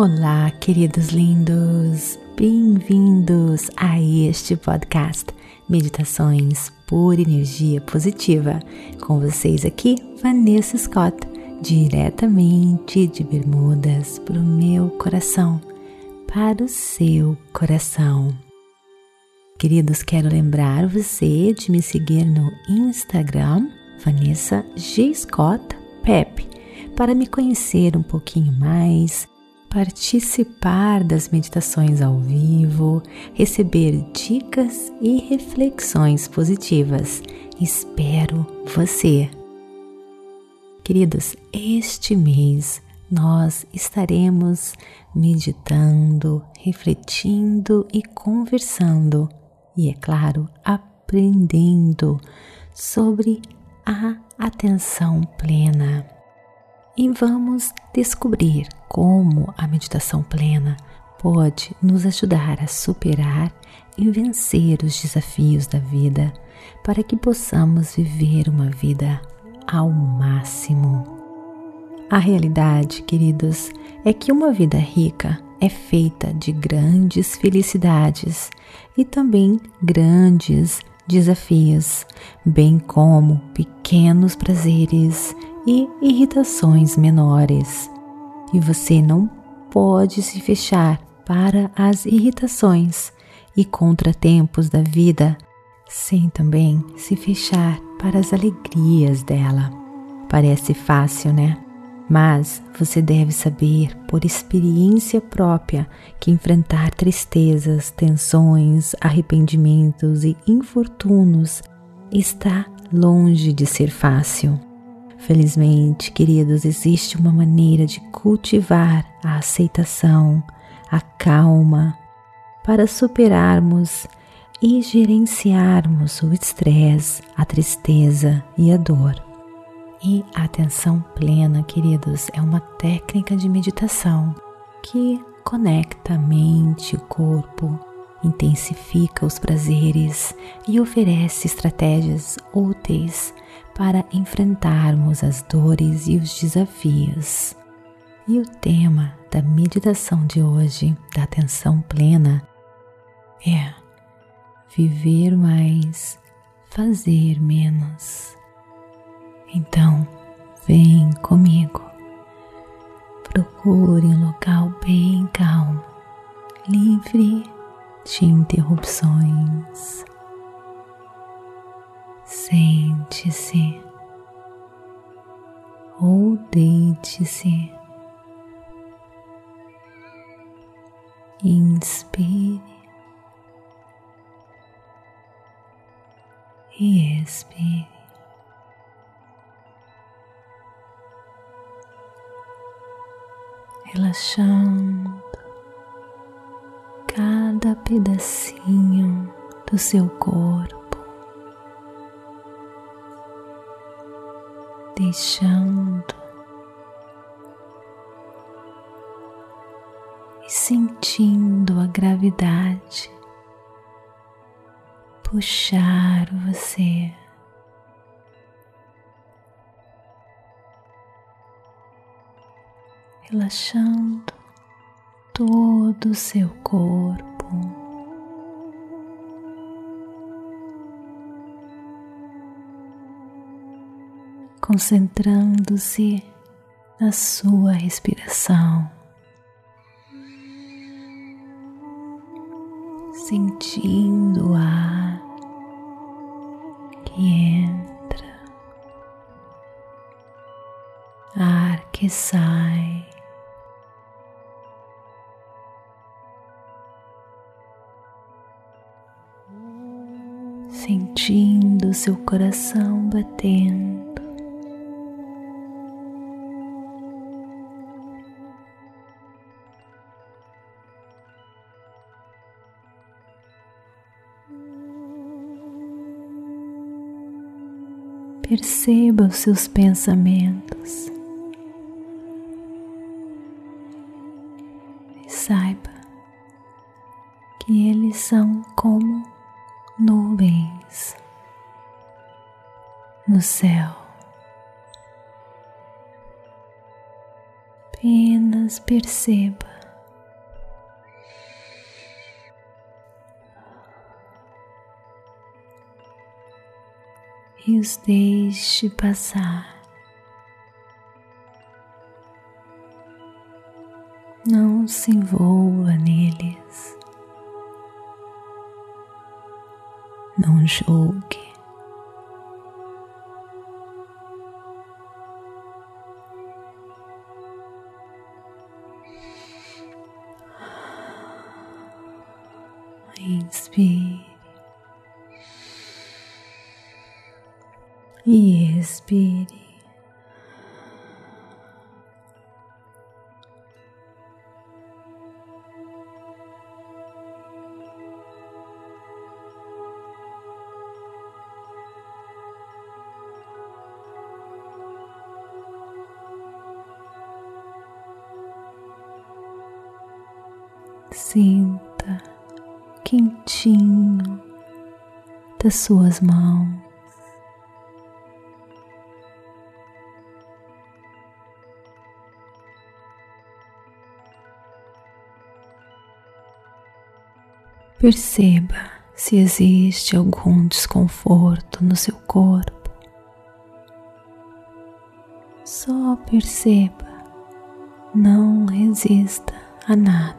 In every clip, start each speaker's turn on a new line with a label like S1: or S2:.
S1: Olá, queridos lindos, bem-vindos a este podcast Meditações por Energia Positiva. Com vocês aqui, Vanessa Scott, diretamente de Bermudas para o meu coração, para o seu coração. Queridos, quero lembrar você de me seguir no Instagram, Vanessa G. Scott Pep, para me conhecer um pouquinho mais participar das meditações ao vivo, receber dicas e reflexões positivas. Espero você! Queridos, este mês nós estaremos meditando, refletindo e conversando, e é claro, aprendendo sobre a atenção plena e vamos descobrir como a meditação plena pode nos ajudar a superar e vencer os desafios da vida para que possamos viver uma vida ao máximo. A realidade, queridos, é que uma vida rica é feita de grandes felicidades e também grandes desafios, bem como pequenos prazeres e irritações menores. E você não pode se fechar para as irritações e contratempos da vida, sem também se fechar para as alegrias dela. Parece fácil, né? Mas você deve saber por experiência própria que enfrentar tristezas, tensões, arrependimentos e infortúnios está longe de ser fácil. Felizmente, queridos, existe uma maneira de cultivar a aceitação, a calma, para superarmos e gerenciarmos o estresse, a tristeza e a dor. E a atenção plena, queridos, é uma técnica de meditação que conecta a mente e o corpo, intensifica os prazeres e oferece estratégias úteis para enfrentarmos as dores e os desafios. E o tema da meditação de hoje, da atenção plena, é viver mais, fazer menos. Então, vem comigo. Procure um local bem calmo, livre de interrupções. Sente-se ou deite-se. Inspire e expire. Relaxando cada pedacinho do seu corpo. deixando e sentindo a gravidade puxar você. Relaxando todo o seu corpo. concentrando-se na sua respiração, sentindo o ar que entra, ar que sai. Seu coração batendo. Perceba os seus pensamentos e saiba que eles são como nuvens no céu. Apenas perceba e os deixe passar. Não se envolva neles. Não julgue. Inspire e expire. Sinta quentinho das suas mãos. Perceba se existe algum desconforto no seu corpo. Só perceba, não resista a nada.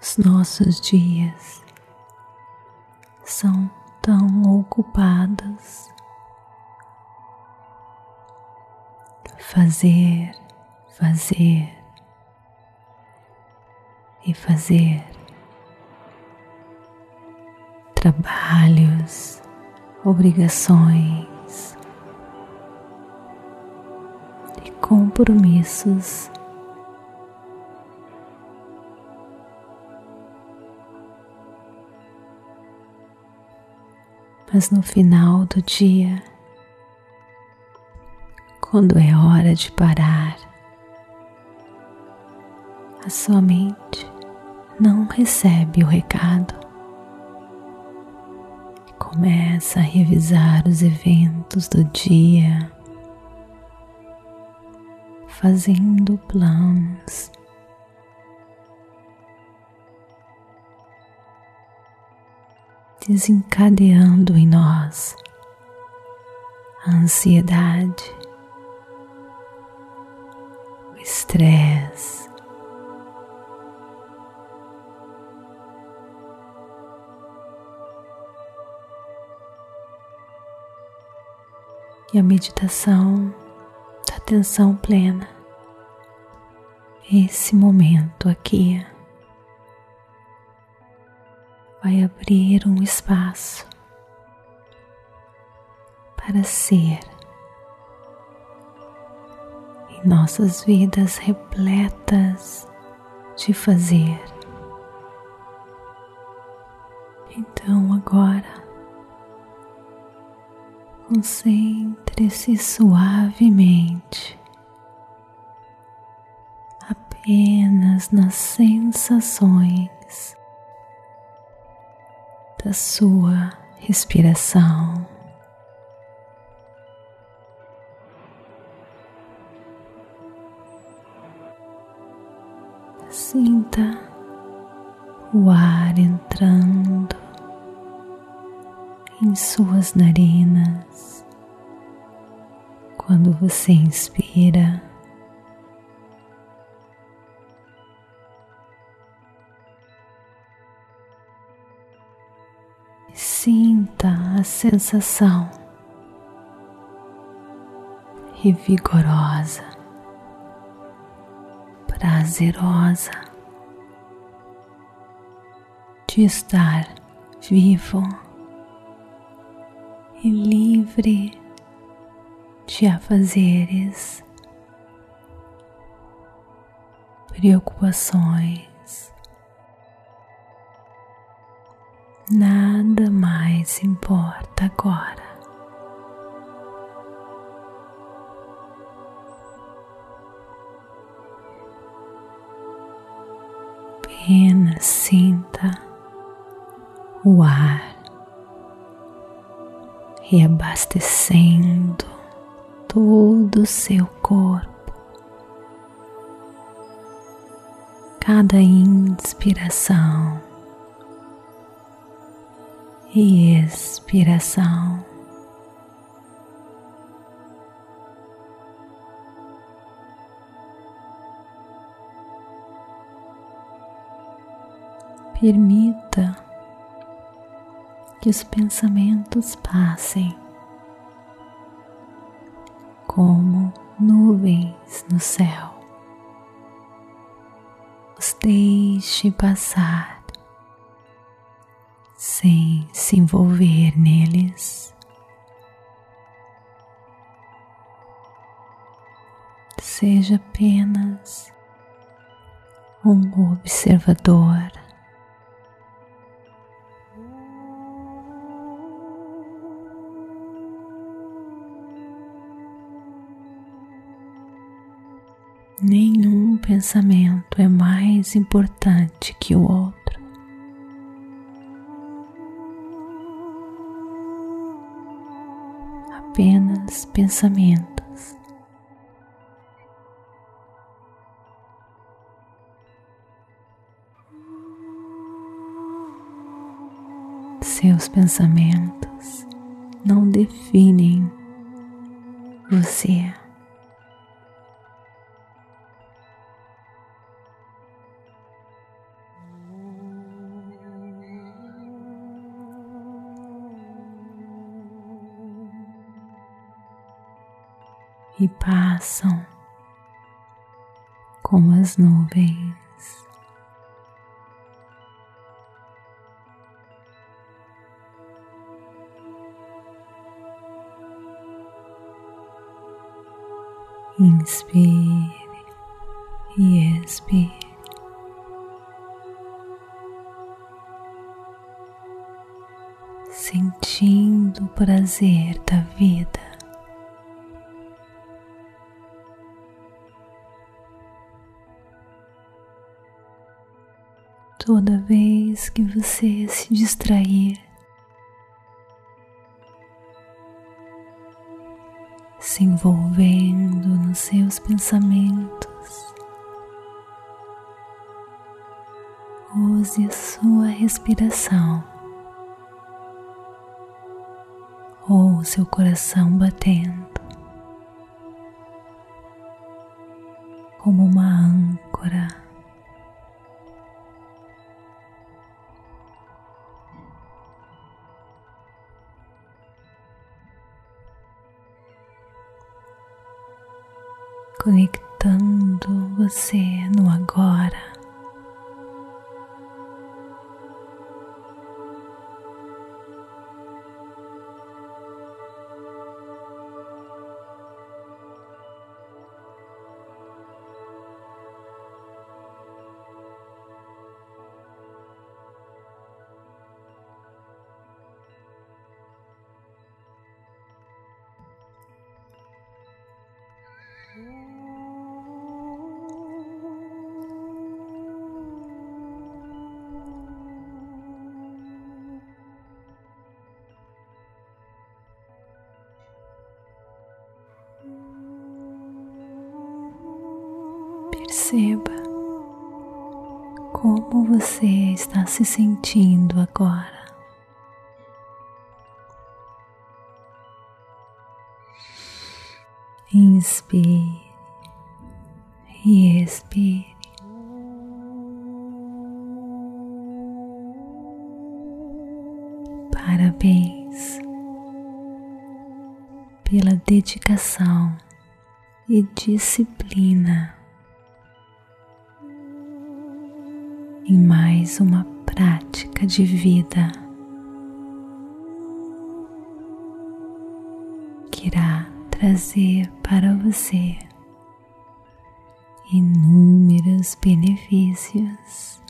S1: Os nossos dias são tão ocupados. Fazer, fazer e fazer trabalhos, obrigações e compromissos mas no final do dia, quando é hora de parar, a sua mente não recebe o recado. Começa a revisar os eventos do dia, fazendo planos desencadeando em nós a ansiedade, o estresse. E a meditação da atenção plena, esse momento aqui vai abrir um espaço para ser em nossas vidas repletas de fazer. Então agora concentre-se suavemente apenas nas sensações da sua respiração. Sinta o ar entrando em suas narinas quando você inspira. Sensação revigorosa, prazerosa de estar vivo e livre de afazeres, preocupações Nada mais importa agora. Apenas sinta o ar reabastecendo todo o seu corpo. Cada inspiração e expiração. Permita que os pensamentos passem como nuvens no céu. Os deixe passar sem se envolver neles. Seja apenas um observador. Nenhum pensamento é mais importante que o outro. Apenas pensamentos. Seus pensamentos não definem você. E passam como as nuvens. Inspire e expire. Sentindo o prazer da vida. Toda vez que você se distrair, se envolvendo nos seus pensamentos, use a sua respiração. Ou seu coração batendo. Como uma âncora conectando você no agora. Perceba como você está se sentindo agora. Inspire e expire. Parabéns pela dedicação e disciplina em mais uma prática de vida que irá trazer para você inúmeros benefícios.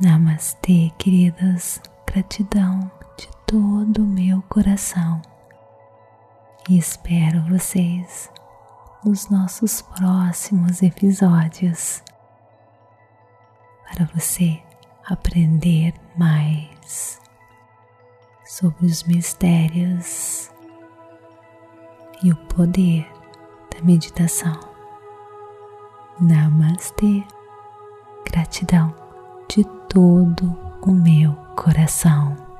S1: Namastê, queridas, gratidão de todo o meu coração e espero vocês nos nossos próximos episódios. Para você aprender mais sobre os mistérios e o poder da meditação. Namastê, gratidão de todo o meu coração.